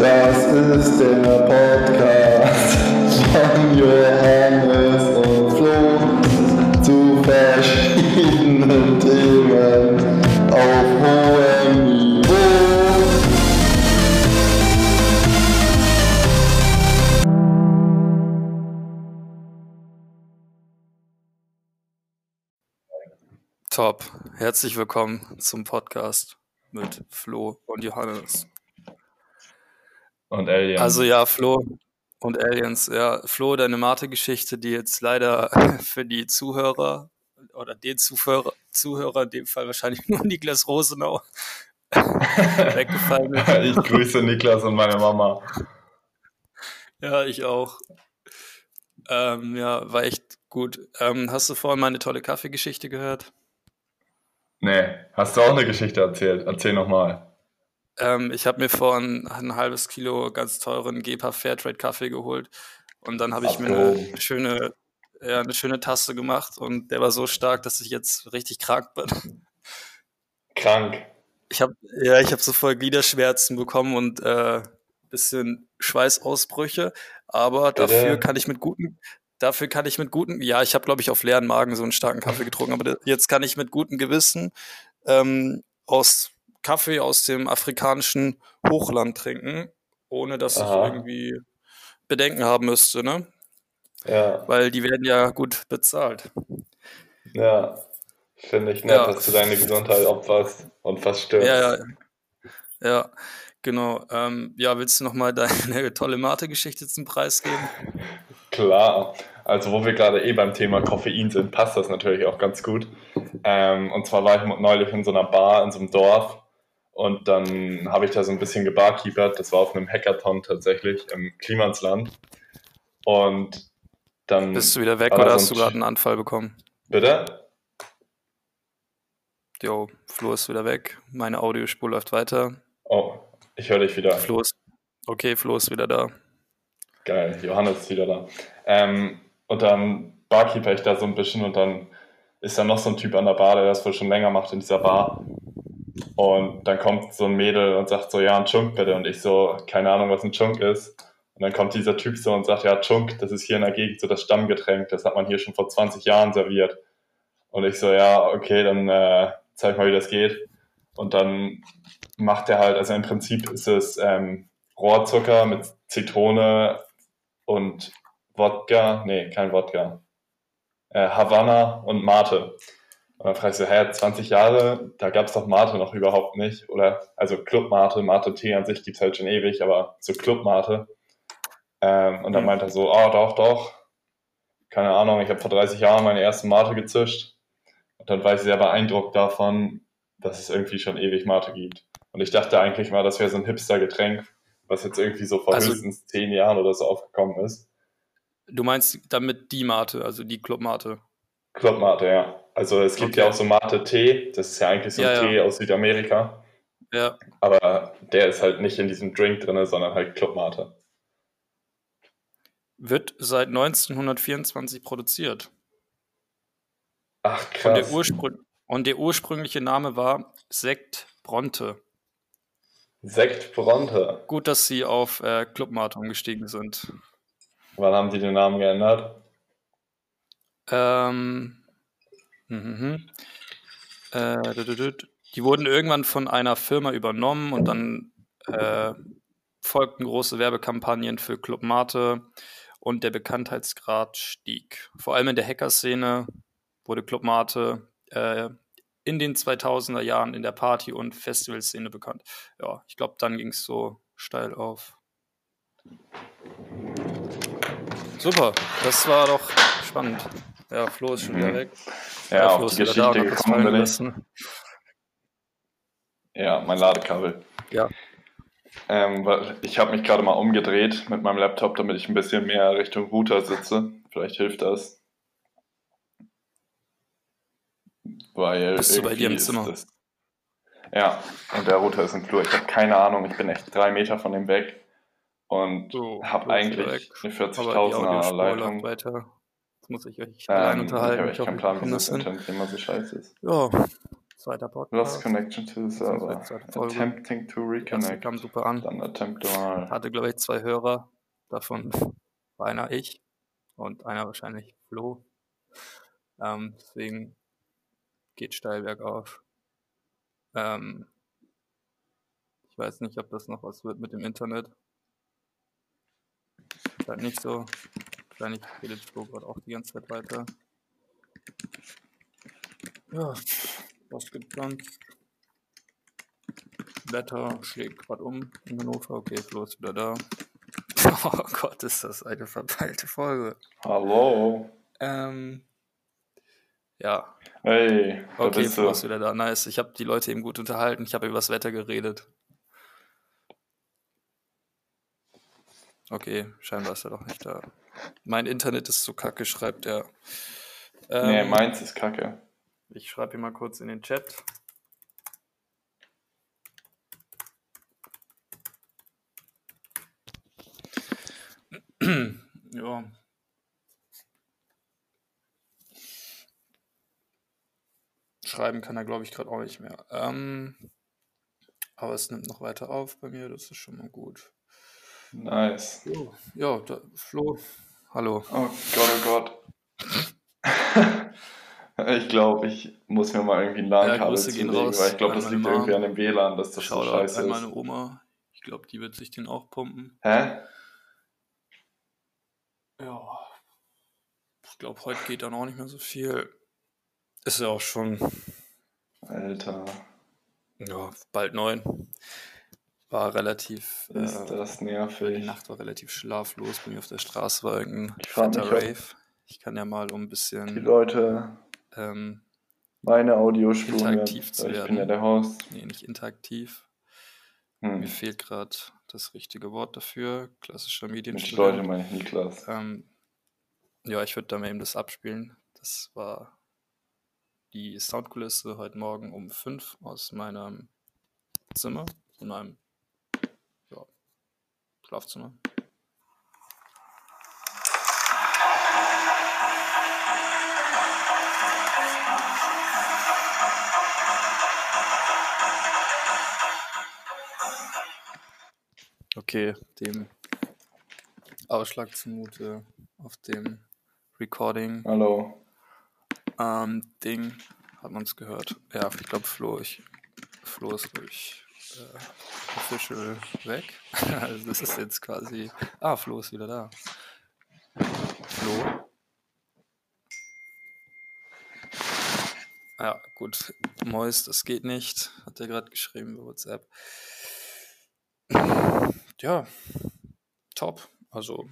Das ist der Podcast von Johannes und Flo zu verschiedenen Themen auf hohem Niveau. Top. Herzlich willkommen zum Podcast mit Flo und Johannes. Und Alien. Also ja, Flo und Aliens. Ja, Flo, deine Mate-Geschichte, die jetzt leider für die Zuhörer oder den Zuhörer, Zuhörer in dem Fall wahrscheinlich nur Niklas Rosenau weggefallen ist. ich grüße Niklas und meine Mama. Ja, ich auch. Ähm, ja, war echt gut. Ähm, hast du vorhin meine tolle Kaffeegeschichte gehört? Nee, hast du auch eine Geschichte erzählt? Erzähl nochmal. Ähm, ich habe mir vorhin ein halbes Kilo ganz teuren Gepa Fairtrade Kaffee geholt und dann habe ich mir eine schöne, ja, eine schöne Tasse gemacht und der war so stark, dass ich jetzt richtig krank bin. Krank. Ich habe ja, ich habe so voll Gliederschmerzen bekommen und äh, bisschen Schweißausbrüche, aber dafür kann ich mit guten dafür kann ich mit guten, ja, ich habe glaube ich auf leeren Magen so einen starken Kaffee getrunken, aber jetzt kann ich mit gutem Gewissen ähm, aus Kaffee aus dem afrikanischen Hochland trinken, ohne dass Aha. ich irgendwie Bedenken haben müsste, ne? Ja. Weil die werden ja gut bezahlt. Ja, finde ich nett, ja. dass du deine Gesundheit opferst und fast stirbst. Ja, ja. Ja, genau. Ähm, ja, willst du nochmal deine tolle Mate-Geschichte zum Preis geben? Klar. Also, wo wir gerade eh beim Thema Koffein sind, passt das natürlich auch ganz gut. Ähm, und zwar war ich neulich in so einer Bar in so einem Dorf und dann habe ich da so ein bisschen gebarkeepert. Das war auf einem Hackathon tatsächlich im Klimansland. Und dann. Bist du wieder weg oder hast du gerade einen Anfall bekommen? Bitte? Jo, Flo ist wieder weg. Meine Audiospur läuft weiter. Oh, ich höre dich wieder. Flo ist. Okay, Flo ist wieder da. Geil, Johannes ist wieder da. Ähm, und dann barkeeper ich da so ein bisschen und dann ist da noch so ein Typ an der Bar, der das wohl schon länger macht in dieser Bar. Und dann kommt so ein Mädel und sagt so, ja, ein Chunk bitte. Und ich so, keine Ahnung, was ein Chunk ist. Und dann kommt dieser Typ so und sagt, ja, Chunk, das ist hier in der Gegend so das Stammgetränk. Das hat man hier schon vor 20 Jahren serviert. Und ich so, ja, okay, dann äh, zeig mal, wie das geht. Und dann macht er halt, also im Prinzip ist es ähm, Rohrzucker mit Zitrone und Wodka, nee, kein Wodka, äh, Havanna und Mate. Und dann ich so, hä, 20 Jahre, da gab es doch Mate noch überhaupt nicht. Oder, also Club Mate, Mate Tee an sich gibt es halt schon ewig, aber so Club Mate. Ähm, und dann mhm. meint er so, oh, doch, doch. Keine Ahnung, ich habe vor 30 Jahren meine erste Mate gezischt. Und dann war ich sehr beeindruckt davon, dass es irgendwie schon ewig Mate gibt. Und ich dachte eigentlich mal, das wäre so ein Hipster-Getränk, was jetzt irgendwie so vor also, höchstens 10 Jahren oder so aufgekommen ist. Du meinst damit die Mate, also die Club Mate? Club Mate, ja. Also es gibt okay. ja auch so Mate-Tee, das ist ja eigentlich so ein ja, Tee ja. aus Südamerika. Ja. Aber der ist halt nicht in diesem Drink drin, sondern halt Club Mate. Wird seit 1924 produziert. Ach krass. Und der, Urspr und der ursprüngliche Name war Sekt Bronte. Sekt Bronte. Gut, dass sie auf äh, Club Mate umgestiegen sind. Wann haben sie den Namen geändert? Ähm, Mhm. Äh, die wurden irgendwann von einer Firma übernommen und dann äh, folgten große Werbekampagnen für Club Mate und der Bekanntheitsgrad stieg. Vor allem in der Hacker-Szene wurde Club Mate äh, in den 2000er Jahren in der Party- und Festivalszene bekannt. Ja, ich glaube, dann ging es so steil auf. Super, das war doch spannend. Ja, Flo ist schon wieder weg. Ja, auf die Geschichte gekommen bin ich. Ja, mein Ladekabel. Ja. Ähm, ich habe mich gerade mal umgedreht mit meinem Laptop, damit ich ein bisschen mehr Richtung Router sitze. Vielleicht hilft das. Weil Bist du bei dir im Zimmer? Das, ja, und der Router ist im Flur. Ich habe keine Ahnung, ich bin echt drei Meter von dem weg und so, habe eigentlich eine 40.000er Leitung. Weiter muss ich euch ähm, allein unterhalten. Ich, ich habe keinen Plan, wie das Internet immer so scheiße ist. Ja, Zweiter Podcast. Lost connection to the server. Attempting to reconnect. kam super an. Dann attempt mal. Hatte, glaube ich, zwei Hörer. Davon war einer ich und einer wahrscheinlich Flo. Ähm, deswegen geht steil bergauf. Ähm, ich weiß nicht, ob das noch was wird mit dem Internet. Ist halt nicht so. Wahrscheinlich redet Flo gerade auch die ganze Zeit weiter. Ja, was gibt's sonst? Wetter schlägt gerade um in Hannover. Okay, Flo ist wieder da. Oh Gott, ist das eine verpeilte Folge. Hallo. Ähm, ja, Hey, okay, Flo ist wieder da. Nice. Ich habe die Leute eben gut unterhalten. Ich habe über das Wetter geredet. Okay, scheinbar ist er doch nicht da. Mein Internet ist so kacke, schreibt er. Nee, Ähm, meins ist kacke. Ich schreibe ihn mal kurz in den Chat. ja. Schreiben kann er, glaube ich, gerade auch nicht mehr. Ähm, aber es nimmt noch weiter auf bei mir, das ist schon mal gut. Nice. Jo, ja, da, Flo, hallo. Oh Gott, oh Gott. Ich glaube, ich muss mir mal irgendwie ein LAN-Kabel gehen zulegen, raus weil ich glaube, das liegt Mom. irgendwie an dem WLAN, dass das so Shoutout scheiße an ist. meine Oma. Ich glaube, die wird sich den auch pumpen. Hä? Ja. Ich glaube, heute geht dann auch nicht mehr so viel. Ist ja auch schon Alter, ja, bald neun. War relativ. ist Äh, das die nervig. Nacht war relativ schlaflos. Bei mir auf der Straße war irgendein Ich fetter Rave. Ich kann ja mal um ein Die bisschen Leute ähm, meine Audiospuren hören, Interaktiv zu weil ich werden. bin ja der Host. nee, nicht interaktiv. Mir Hm. fehlt gerade das richtige Wort dafür. Klassischer Mit Leute Medienstudent. meine ich Niklas. Ähm, ja, ich würde da mal eben das abspielen. Das war die Soundkulisse heute Morgen um 5 aus meinem Zimmer, in meinem Schlafzimmer. Okay, dem Ausschlag zumute auf dem Recording Hallo. ähm, Ding hat man es gehört. Ja, ich glaube Flo, ich Flo ist durch äh, official weg. also das ist jetzt quasi. Ah, Flo ist wieder da. Flo. Ja, gut. Mois, das geht nicht. Hat er gerade geschrieben über WhatsApp. Ja, top. Also